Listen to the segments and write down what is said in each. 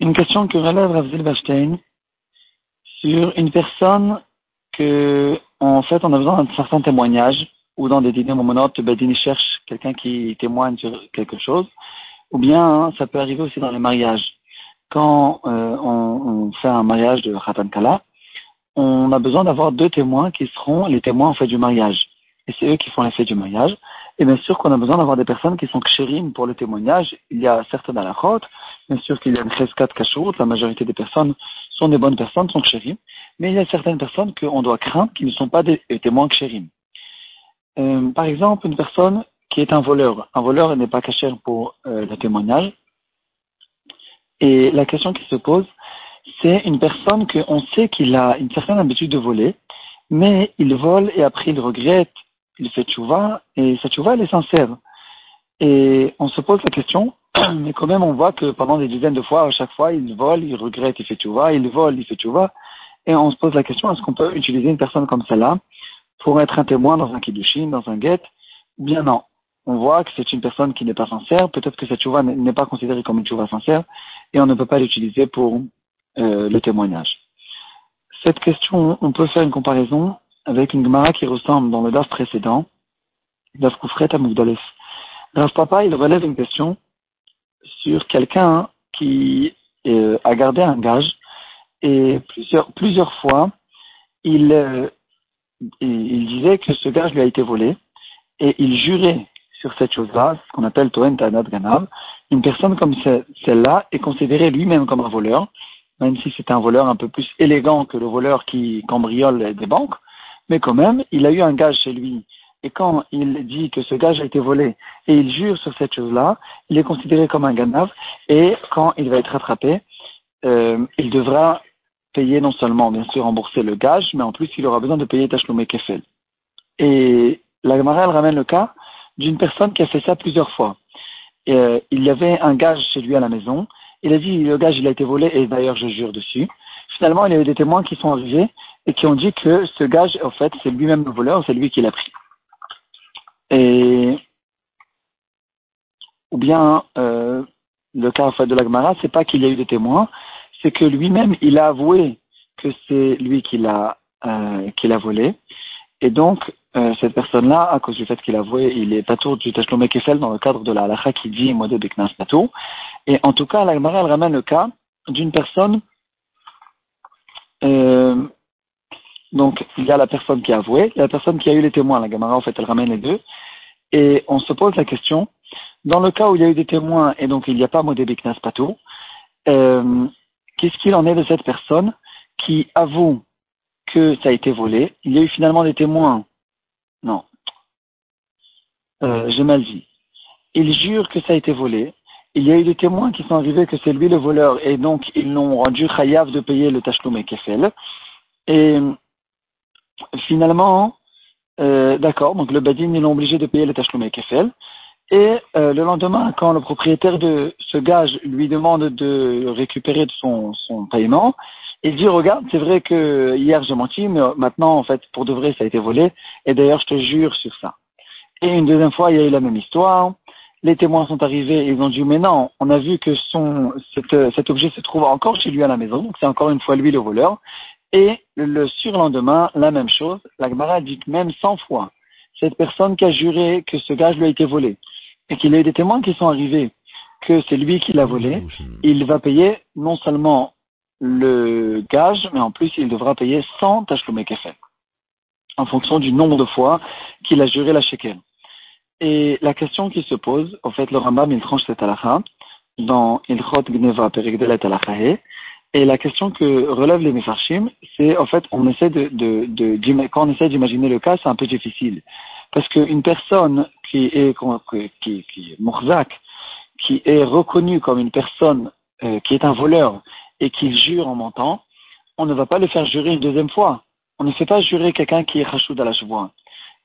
Une question que relève Rav Zilberstein sur une personne que, en fait, on a besoin d'un certain témoignage, ou dans des dîners momonotes, Bedini cherche quelqu'un qui témoigne sur quelque chose, ou bien hein, ça peut arriver aussi dans les mariages. Quand euh, on, fait un mariage de Khatan Kala, on a besoin d'avoir deux témoins qui seront les témoins en fait du mariage. Et c'est eux qui font l'effet du mariage. Et bien sûr qu'on a besoin d'avoir des personnes qui sont kshérim pour le témoignage. Il y a certaines halachot, bien sûr qu'il y a une cheskat kashrut, la majorité des personnes sont des bonnes personnes, sont kshérim. Mais il y a certaines personnes qu'on doit craindre qui ne sont pas des témoins kshérim. Euh, par exemple, une personne qui est un voleur. Un voleur n'est pas caché pour euh, le témoignage. Et la question qui se pose, c'est une personne qu'on sait qu'il a une certaine habitude de voler, mais il vole et après il regrette, il fait tchouva, et cette tchouva, elle est sincère. Et on se pose la question, mais quand même on voit que pendant des dizaines de fois, à chaque fois, il vole, il regrette, il fait tchouva, il vole, il fait tchouva, et on se pose la question, est-ce qu'on peut utiliser une personne comme celle-là pour être un témoin dans un kiddushin, dans un get Bien non. On voit que c'est une personne qui n'est pas sincère, peut-être que cette tchouva n'est pas considérée comme une tchouva sincère, et on ne peut pas l'utiliser pour euh, le témoignage. Cette question, on peut faire une comparaison avec une Gemara qui ressemble dans le DAF précédent, DAF Koufret à Mougdalef. Papa, il relève une question sur quelqu'un qui euh, a gardé un gage et plusieurs, plusieurs fois, il, euh, il disait que ce gage lui a été volé et il jurait sur cette chose-là, ce qu'on appelle Toen Tanat Ganav. Une personne comme celle-là est considérée lui-même comme un voleur même si c'est un voleur un peu plus élégant que le voleur qui cambriole des banques, mais quand même, il a eu un gage chez lui. Et quand il dit que ce gage a été volé et il jure sur cette chose-là, il est considéré comme un ganav et quand il va être attrapé, euh, il devra payer non seulement, bien sûr, rembourser le gage, mais en plus, il aura besoin de payer Tachloumé Kefel. Et la Gemara, ramène le cas d'une personne qui a fait ça plusieurs fois. Euh, il y avait un gage chez lui à la maison il a dit le gage il a été volé et d'ailleurs je jure dessus. Finalement, il y a eu des témoins qui sont arrivés et qui ont dit que ce gage, en fait, c'est lui-même le voleur, c'est lui qui l'a pris. Et ou bien euh, le cas en fait de l'Agmara, c'est pas qu'il y a eu des témoins, c'est que lui-même il a avoué que c'est lui qui l'a euh, qui l'a volé. Et donc, euh, cette personne-là, à cause du fait qu'il a avoué, il est patour du Tashlom Kefel dans le cadre de la halacha qui dit Modé Beknas Patour. Et en tout cas, la Gemara, elle ramène le cas d'une personne. Euh, donc, il y a la personne qui a avoué, il y a la personne qui a eu les témoins. La Gemara, en fait, elle ramène les deux. Et on se pose la question, dans le cas où il y a eu des témoins et donc il n'y a pas Modé Beknas Patour, euh, qu'est-ce qu'il en est de cette personne qui avoue que ça a été volé? Il y a eu finalement des témoins? Non. Euh, J'ai mal dit. Il jure que ça a été volé il y a eu des témoins qui sont arrivés que c'est lui le voleur et donc ils l'ont rendu chayav de payer le tachloum et kefel. Et finalement, euh, d'accord, donc le badin ils l'ont obligé de payer le tachloum et kefel. Et euh, le lendemain, quand le propriétaire de ce gage lui demande de récupérer son, son paiement, il dit regarde, c'est vrai que hier j'ai menti, mais maintenant en fait pour de vrai ça a été volé. Et d'ailleurs je te jure sur ça. Et une deuxième fois il y a eu la même histoire les témoins sont arrivés et ils ont dit mais non, on a vu que son, cet, objet se trouve encore chez lui à la maison, donc c'est encore une fois lui le voleur. Et le surlendemain, la même chose, la Gemara dit que même 100 fois, cette personne qui a juré que ce gage lui a été volé et qu'il y a eu des témoins qui sont arrivés que c'est lui qui l'a volé, il va payer non seulement le gage, mais en plus il devra payer 100 tachloumé fait en fonction du nombre de fois qu'il a juré la shekel. Et la question qui se pose, en fait, le Rambam, il tranche cette halakha dans Ilchot Gneva Perigdelet Halakhae. Et la question que relèvent les Mefarshim, c'est, en fait, on essaie de, de, de, quand on essaie d'imaginer le cas, c'est un peu difficile. Parce qu'une personne qui est, qui, qui, Mourzak, qui est reconnue comme une personne euh, qui est un voleur et qui jure en mentant, on ne va pas le faire jurer une deuxième fois. On ne fait pas jurer quelqu'un qui est Rachoud à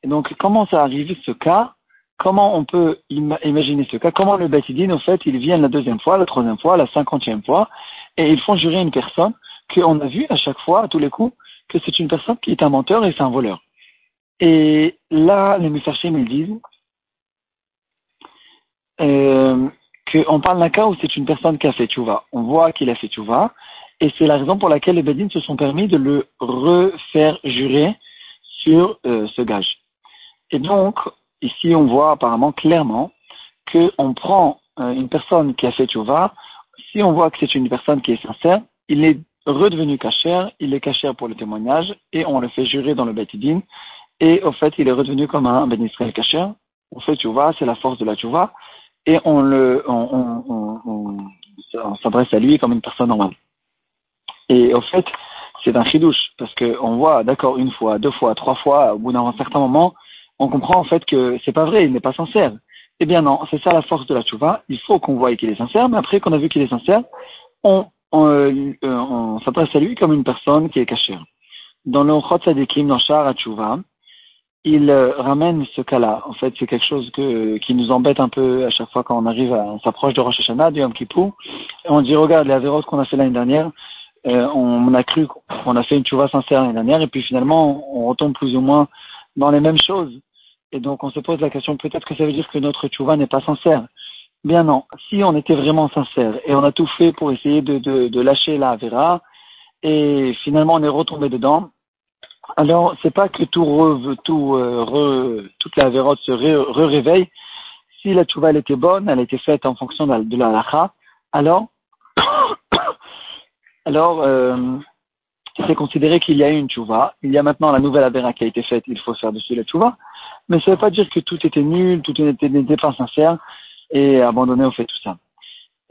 Et donc, comment ça arrive ce cas comment on peut imaginer ce cas? Comment le Batidine, en fait, ils viennent la deuxième fois, la troisième fois, la cinquantième fois, et ils font jurer une personne qu'on a vu à chaque fois, à tous les coups, que c'est une personne qui est un menteur et c'est un voleur. Et là, les Mufashim, ils disent, euh, qu'on parle d'un cas où c'est une personne qui a fait tchouva. On voit qu'il a fait tchouva, et c'est la raison pour laquelle les Bedin se sont permis de le refaire jurer sur euh, ce gage. Et donc, ici, on voit apparemment clairement qu'on prend euh, une personne qui a fait tchouva, si on voit que c'est une personne qui est sincère, il est redevenu cachère, il est cachère pour le témoignage, et on le fait jurer dans le Betidin, et au fait, il est redevenu comme un Ben Israël cachère. On fait tchouva, c'est la force de la tchouva, et on on, s'adresse à lui comme une personne normale. Et au fait, c'est un chidouche, parce qu'on voit, d'accord, une fois, deux fois, trois fois, au bout d'un certain moment, on comprend en fait que c'est pas vrai, il n'est pas sincère. Eh bien non, c'est ça la force de la tchouva. Il faut qu'on voie qu'il est sincère, mais après qu'on a vu qu'il est sincère, on, on, euh, on s'adresse à lui comme une personne qui est cachée. Dans le Chot Sadikim, dans Shara Tchouva, il euh, ramène ce cas-là. En fait, c'est quelque chose qui nous embête un peu à chaque fois quand on arrive à, on s'approche de Rosh Hashanah, du Yom Kippur, et on dit, regarde, les avérotes qu'on a fait l'année dernière, euh, on a cru qu'on a fait une tchouva sincère l'année dernière, et puis finalement, on retombe plus ou moins dans les mêmes choses. Et donc, on se pose la question, peut-être que ça veut dire que notre tchouva n'est pas sincère. Bien non, si on était vraiment sincère et on a tout fait pour essayer de, de, de lâcher la Avera, et finalement on est retombé dedans, alors c'est pas que tout, re, tout euh, re, toute la Avera se réveille. Si la tchouva elle était bonne, elle était faite en fonction de la, lacha, alors, alors euh, c'est considéré qu'il y a eu une tchouva. Il y a maintenant la nouvelle Avera qui a été faite, il faut faire dessus la tchouva. Mais ça ne veut pas dire que tout était nul, tout n'était pas sincère et abandonner au fait tout ça.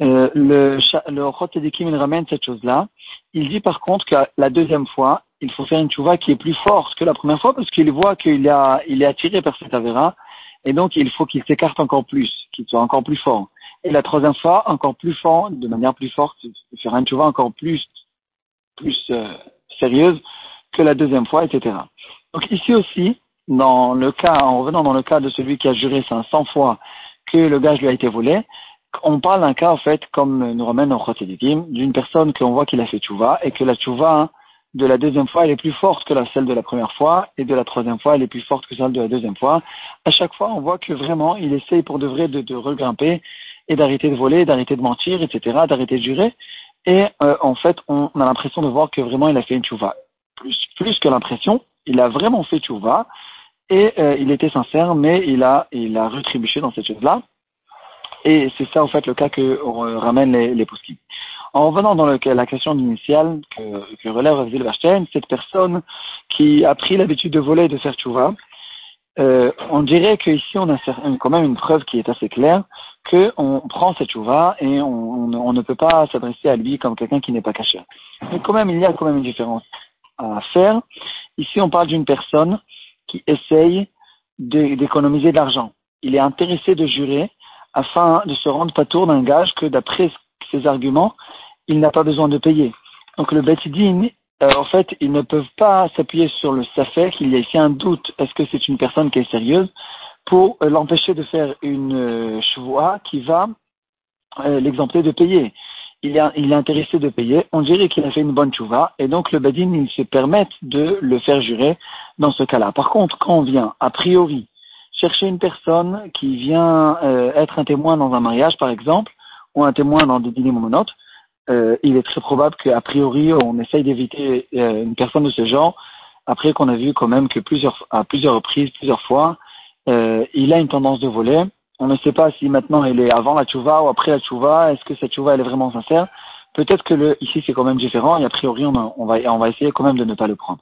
Euh, le le Chotedikim, il ramène cette chose-là. Il dit par contre que la deuxième fois, il faut faire une tchouva qui est plus forte que la première fois parce qu'il voit qu'il est attiré par cette avéra et donc il faut qu'il s'écarte encore plus, qu'il soit encore plus fort. Et la troisième fois, encore plus fort, de manière plus forte, faire une tchouva encore plus, plus euh, sérieuse que la deuxième fois, etc. Donc ici aussi, dans le cas, en revenant dans le cas de celui qui a juré 500 fois que le gage lui a été volé, on parle d'un cas, en fait, comme nous ramène au Chotedikim, d'une personne qu'on voit qu'il a fait tchouva et que la tchouva de la deuxième fois, elle est plus forte que la celle de la première fois et de la troisième fois, elle est plus forte que celle de la deuxième fois. À chaque fois, on voit que vraiment, il essaye pour de vrai de, de regrimper et d'arrêter de voler, d'arrêter de mentir, etc., d'arrêter de jurer. Et euh, en fait, on, a l'impression de voir que vraiment, il a fait une tchouva. Plus, plus que l'impression, il a vraiment fait tchouva et euh, il était sincère, mais il a, il a retrébuché dans cette chose-là. Et c'est ça, en fait, le cas que euh, ramènent les, les En revenant dans le, la question initiale que, que relève Vachten, cette personne qui a pris l'habitude de voler et de faire tchouva, euh, on dirait qu'ici on a quand même une preuve qui est assez claire qu'on prend cette chouva et on, on, ne peut pas s'adresser à lui comme quelqu'un qui n'est pas caché. Mais quand même, il y a quand même une différence à faire. Ici, on parle d'une personne qui essaye d'économiser de l'argent. Il est intéressé de jurer afin de se rendre pas tour d'un gage que d'après ses arguments, il n'a pas besoin de payer. Donc le Betidin, euh, en fait, ils ne peuvent pas s'appuyer sur le Safek, il y a ici un doute, est-ce que c'est une personne qui est sérieuse, pour euh, l'empêcher de faire une euh, qui va euh, l'exempter de payer. Il est, il est intéressé de payer, on dirait qu'il a fait une bonne chouva, et donc le Badin, il se permet de le faire jurer dans ce cas-là. Par contre, quand on vient, a priori, chercher une personne qui vient euh, être un témoin dans un mariage, par exemple, ou un témoin dans des dîners euh, il est très probable qu'a priori, on essaye d'éviter euh, une personne de ce genre, après qu'on a vu quand même que plusieurs, à plusieurs reprises, plusieurs fois, il a une tendance de voler. On ne sait pas si maintenant il est avant la tchouva ou après la tchouva, est-ce que cette tchouva elle est vraiment sincère? Peut-être que le, ici c'est quand même différent et a priori on, on, va, on va essayer quand même de ne pas le prendre.